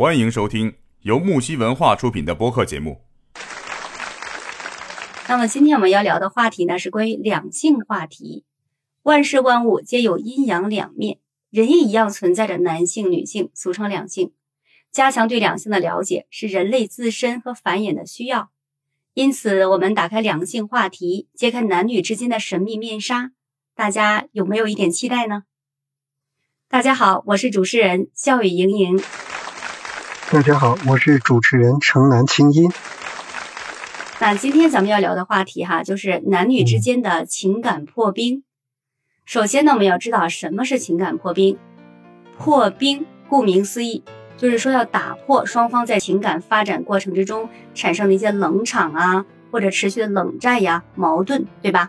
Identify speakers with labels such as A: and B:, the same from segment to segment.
A: 欢迎收听由木西文化出品的播客节目。
B: 那么今天我们要聊的话题呢，是关于两性话题。万事万物皆有阴阳两面，人也一样存在着男性、女性，俗称两性。加强对两性的了解，是人类自身和繁衍的需要。因此，我们打开两性话题，揭开男女之间的神秘面纱，大家有没有一点期待呢？大家好，我是主持人笑语盈盈。
C: 大家好，我是主持人城南青音。
B: 那今天咱们要聊的话题哈，就是男女之间的情感破冰。首先呢，我们要知道什么是情感破冰。破冰，顾名思义，就是说要打破双方在情感发展过程之中产生的一些冷场啊，或者持续的冷战呀、矛盾，对吧？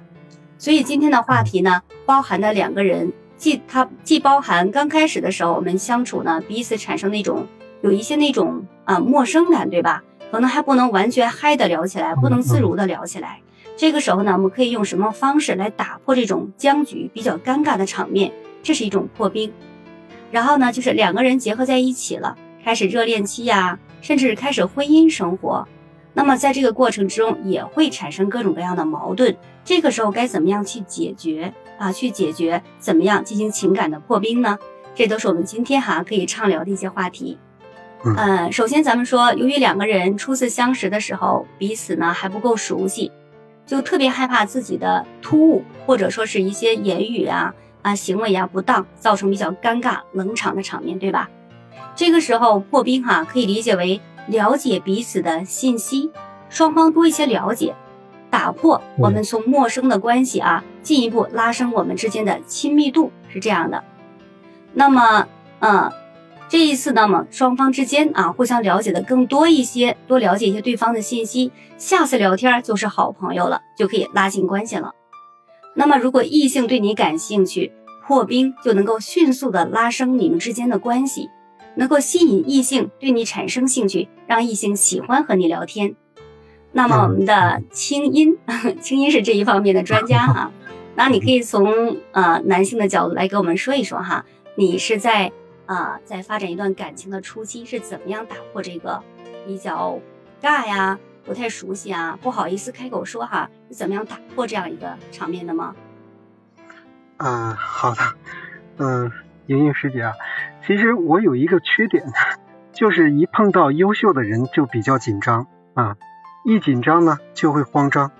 B: 所以今天的话题呢，包含的两个人，既它既包含刚开始的时候我们相处呢，彼此产生那种。有一些那种啊陌生感，对吧？可能还不能完全嗨的聊起来，不能自如的聊起来。这个时候呢，我们可以用什么方式来打破这种僵局、比较尴尬的场面？这是一种破冰。然后呢，就是两个人结合在一起了，开始热恋期呀，甚至开始婚姻生活。那么在这个过程之中，也会产生各种各样的矛盾。这个时候该怎么样去解决啊？去解决怎么样进行情感的破冰呢？这都是我们今天哈可以畅聊的一些话题。嗯，首先咱们说，由于两个人初次相识的时候，彼此呢还不够熟悉，就特别害怕自己的突兀，或者说是一些言语啊啊行为啊不当，造成比较尴尬冷场的场面，对吧？这个时候破冰哈，可以理解为了解彼此的信息，双方多一些了解，打破我们从陌生的关系啊，进一步拉升我们之间的亲密度，是这样的。那么，嗯。这一次，那么双方之间啊，互相了解的更多一些，多了解一些对方的信息，下次聊天就是好朋友了，就可以拉近关系了。那么，如果异性对你感兴趣，破冰就能够迅速的拉升你们之间的关系，能够吸引异性对你产生兴趣，让异性喜欢和你聊天。那么，我们的清音，清音是这一方面的专家哈，那你可以从呃男性的角度来给我们说一说哈，你是在。啊，在发展一段感情的初期是怎么样打破这个比较尬呀、不太熟悉啊、不好意思开口说哈，是怎么样打破这样一个场面的吗？
C: 嗯，好的，嗯，莹莹师姐啊，其实我有一个缺点，就是一碰到优秀的人就比较紧张啊，一紧张呢就会慌张。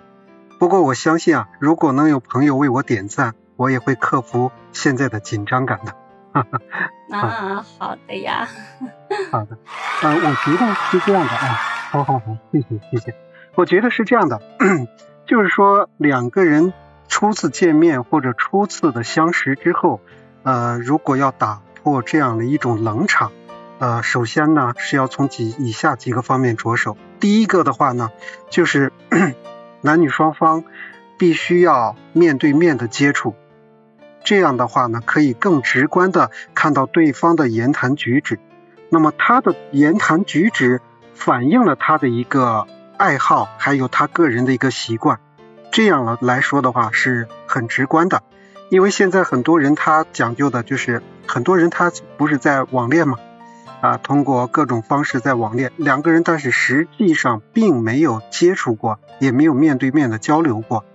C: 不过我相信啊，如果能有朋友为我点赞，我也会克服现在的紧张感的。
B: 啊，好的呀。
C: 好的，呃，我觉得是这样的啊。好好好，谢谢谢谢。我觉得是这样的，就是说两个人初次见面或者初次的相识之后，呃，如果要打破这样的一种冷场，呃，首先呢是要从几以下几个方面着手。第一个的话呢，就是 男女双方必须要面对面的接触。这样的话呢，可以更直观的看到对方的言谈举止，那么他的言谈举止反映了他的一个爱好，还有他个人的一个习惯，这样了来说的话是很直观的。因为现在很多人他讲究的就是很多人他不是在网恋嘛，啊，通过各种方式在网恋，两个人但是实际上并没有接触过，也没有面对面的交流过，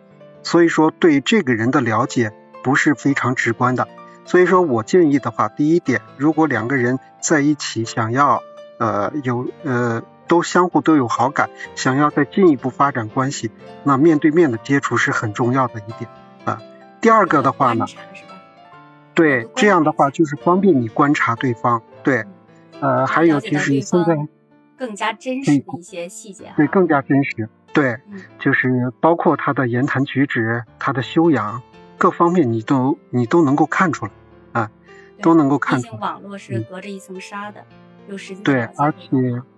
C: 所以说对这个人的了解。不是非常直观的，所以说我建议的话，第一点，如果两个人在一起想要呃有呃都相互都有好感，想要再进一步发展关系，那面对面的接触是很重要的一点啊。第二个的话呢，对，这样的话就是方便你观察对方，对，呃，还有就是现在
B: 更加真实的一些细节，
C: 对，更加真实，对，就是包括他的言谈举止，他的修养。各方面你都你都能够看出来啊，都能够看出来。
B: 网络是隔着一层纱的，有时间
C: 对，而且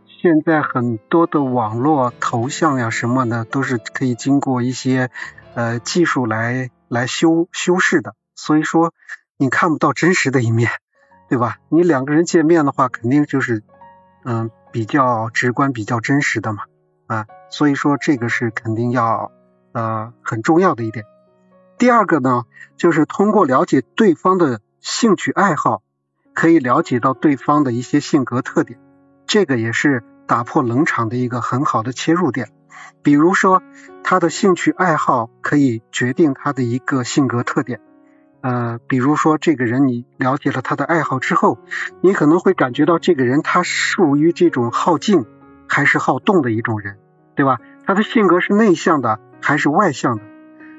C: 现在很多的网络头像呀什么的都是可以经过一些呃技术来来修修饰的，所以说你看不到真实的一面，对吧？你两个人见面的话，肯定就是嗯比较直观、比较真实的嘛啊，所以说这个是肯定要呃很重要的一点。第二个呢，就是通过了解对方的兴趣爱好，可以了解到对方的一些性格特点。这个也是打破冷场的一个很好的切入点。比如说，他的兴趣爱好可以决定他的一个性格特点。呃，比如说这个人，你了解了他的爱好之后，你可能会感觉到这个人他属于这种好静还是好动的一种人，对吧？他的性格是内向的还是外向的？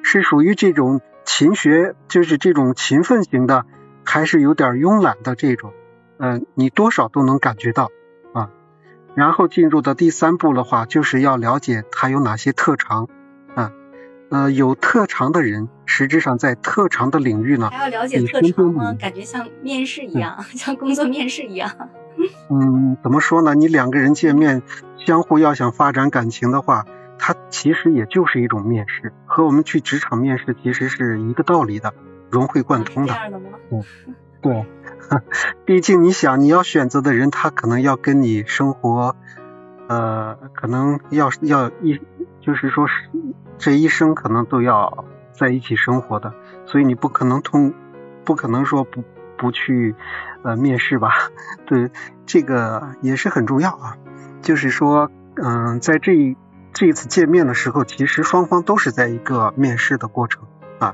C: 是属于这种勤学，就是这种勤奋型的，还是有点慵懒的这种？嗯，你多少都能感觉到啊。然后进入的第三步的话，就是要了解他有哪些特长啊。呃，有特长的人，实质上在特长的领域呢，
B: 还要了解特长吗？感觉像面试一样，像工作面试一样。
C: 嗯，怎么说呢？你两个人见面，相互要想发展感情的话，它其实也就是一种面试，和我们去职场面试其实是一个道理的，融会贯通的。嗯，对，毕竟你想，你要选择的人，他可能要跟你生活，呃，可能要要一，就是说是。这一生可能都要在一起生活的，所以你不可能通，不可能说不不去呃面试吧？对，这个也是很重要啊。就是说，嗯，在这一这一次见面的时候，其实双方都是在一个面试的过程啊。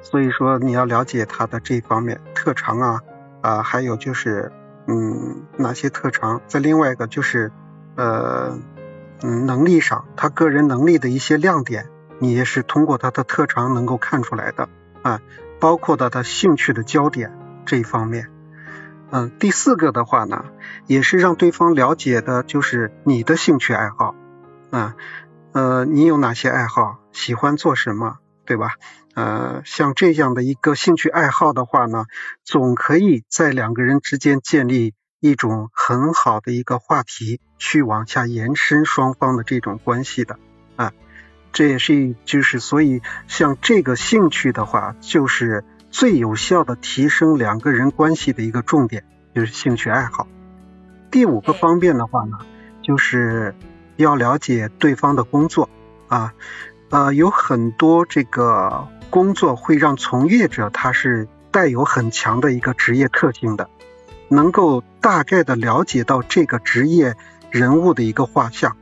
C: 所以说，你要了解他的这一方面特长啊啊，还有就是嗯哪些特长。在另外一个就是呃。嗯，能力上，他个人能力的一些亮点，你也是通过他的特长能够看出来的啊，包括到他兴趣的焦点这一方面。嗯，第四个的话呢，也是让对方了解的，就是你的兴趣爱好啊，呃，你有哪些爱好，喜欢做什么，对吧？呃，像这样的一个兴趣爱好的话呢，总可以在两个人之间建立。一种很好的一个话题，去往下延伸双方的这种关系的啊，这也是就是所以像这个兴趣的话，就是最有效的提升两个人关系的一个重点，就是兴趣爱好。第五个方面的话呢，就是要了解对方的工作啊，呃，有很多这个工作会让从业者他是带有很强的一个职业特性的。能够大概的了解到这个职业人物的一个画像，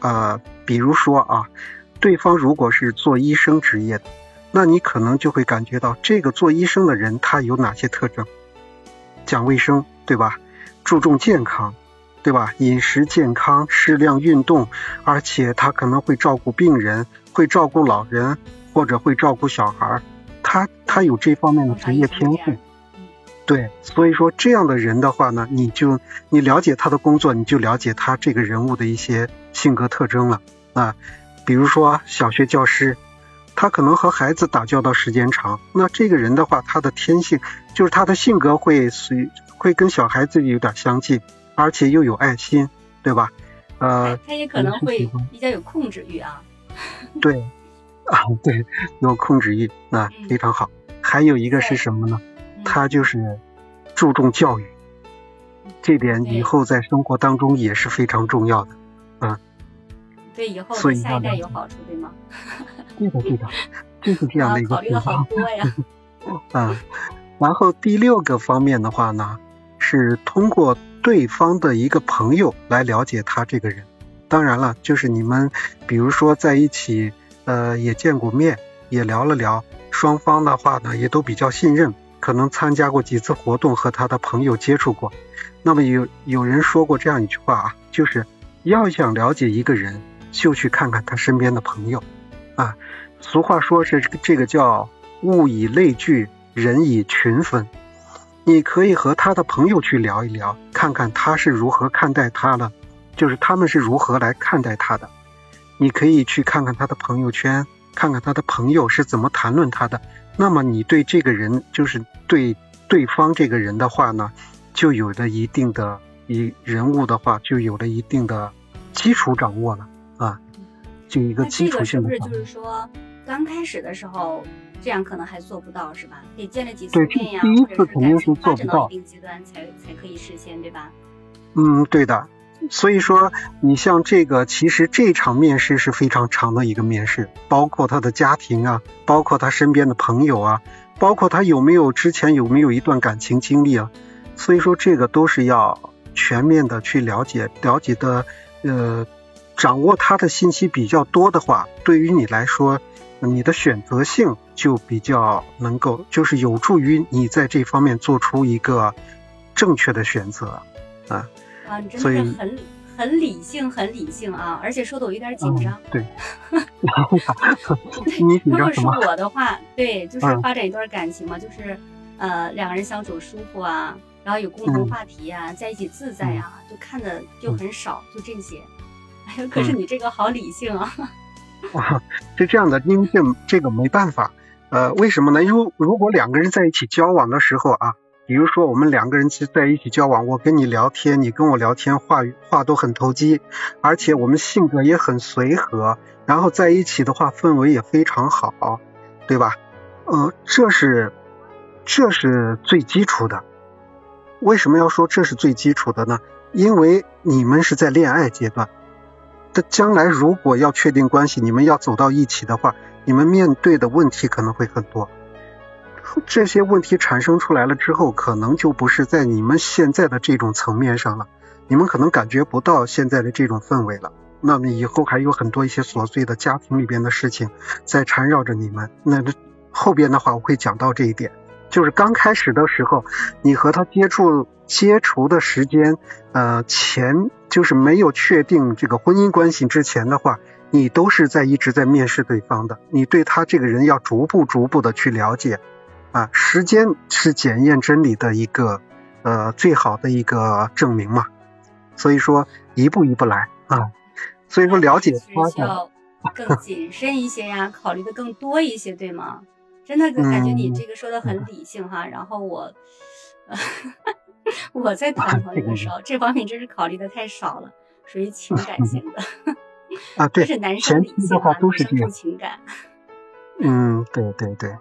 C: 呃，比如说啊，对方如果是做医生职业的，那你可能就会感觉到这个做医生的人他有哪些特征，讲卫生，对吧？注重健康，对吧？饮食健康，适量运动，而且他可能会照顾病人，会照顾老人，或者会照顾小孩，他他有这方面的职业天赋。对，所以说这样的人的话呢，你就你了解他的工作，你就了解他这个人物的一些性格特征了啊。比如说小学教师，他可能和孩子打交道时间长，那这个人的话，他的天性就是他的性格会随会跟小孩子有点相近，而且又有爱心，对吧？呃，
B: 他也可能会比较有控制欲啊。
C: 对，啊对，有控制欲啊，非常好。还有一个是什么呢？他就是注重教育，这点以后在生活当中也是非常重要的，
B: 嗯。对以后对下一代有好处，对吗？
C: 对的，对的，就是这样的一个。
B: 考虑了好多呀。
C: 啊，然后第六个方面的话呢，是通过对方的一个朋友来了解他这个人。当然了，就是你们比如说在一起，呃，也见过面，也聊了聊，双方的话呢也都比较信任。可能参加过几次活动，和他的朋友接触过。那么有有人说过这样一句话啊，就是要想了解一个人，就去看看他身边的朋友啊。俗话说是这个这个叫物以类聚，人以群分。你可以和他的朋友去聊一聊，看看他是如何看待他的，就是他们是如何来看待他的。你可以去看看他的朋友圈，看看他的朋友是怎么谈论他的。那么你对这个人，就是对对方这个人的话呢，就有了一定的一人物的话，就有了一定的基础掌握了啊，就一个基础性的。
B: 是不是就是说，刚开始的时候这样可能还做不到是吧？得见了几次面呀，
C: 第一次肯定是做不到，
B: 一定阶段才才可以实现，对吧？
C: 嗯，对的。所以说，你像这个，其实这场面试是非常长的一个面试，包括他的家庭啊，包括他身边的朋友啊，包括他有没有之前有没有一段感情经历啊。所以说，这个都是要全面的去了解，了解的呃掌握他的信息比较多的话，对于你来说，你的选择性就比较能够，就是有助于你在这方面做出一个正确的选择啊。
B: 啊，你真的是很很理性，很理性啊！而且说的我有点紧张。
C: 对，你紧张
B: 什么？如果是我的话，对，就是发展一段感情嘛，就是呃两个人相处舒服啊，然后有共同话题啊，在一起自在啊，就看的就很少，就这些。哎呦，可是你这个好理性啊！
C: 啊，是这样的，因为这这个没办法，呃，为什么呢？因为如果两个人在一起交往的时候啊。比如说，我们两个人其实在一起交往，我跟你聊天，你跟我聊天，话语话都很投机，而且我们性格也很随和，然后在一起的话，氛围也非常好，对吧？呃，这是这是最基础的。为什么要说这是最基础的呢？因为你们是在恋爱阶段，这将来如果要确定关系，你们要走到一起的话，你们面对的问题可能会很多。这些问题产生出来了之后，可能就不是在你们现在的这种层面上了，你们可能感觉不到现在的这种氛围了。那么以后还有很多一些琐碎的家庭里边的事情在缠绕着你们。那后边的话我会讲到这一点，就是刚开始的时候，你和他接触接触的时间，呃，前就是没有确定这个婚姻关系之前的话，你都是在一直在面试对方的，你对他这个人要逐步逐步的去了解。啊，时间是检验真理的一个呃最好的一个证明嘛，所以说一步一步来啊，所以说了解
B: 他需要更谨慎一些呀，考虑的更多一些，对吗？真的感觉你这个说的很理性哈，然后我 我在谈朋友的时候，这方面真是考虑的太少了，属于情感 性的
C: 啊，对，
B: 是男生理性
C: 啊，都是
B: 重情感，
C: 嗯，对对对。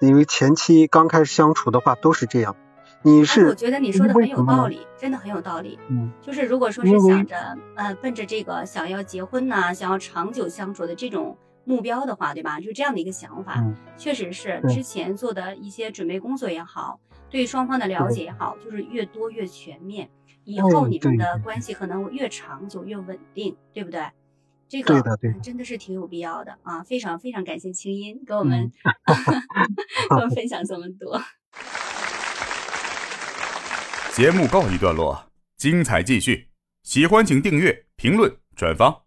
C: 因为前期刚开始相处的话都是这样，你是
B: 我觉得你说的很有道理，真的很有道理。
C: 嗯，
B: 就是如果说是想着呃奔着这个想要结婚呐，想要长久相处的这种目标的话，对吧？就这样的一个想法，确实是之前做的一些准备工作也好，对双方的了解也好，就是越多越全面，以后你们的关系可能越长久越稳定，对不对？这个真的是挺有必要的啊！非常非常感谢清音给我们 给我们分享这么多。
A: 节目告一段落，精彩继续。喜欢请订阅、评论、转发。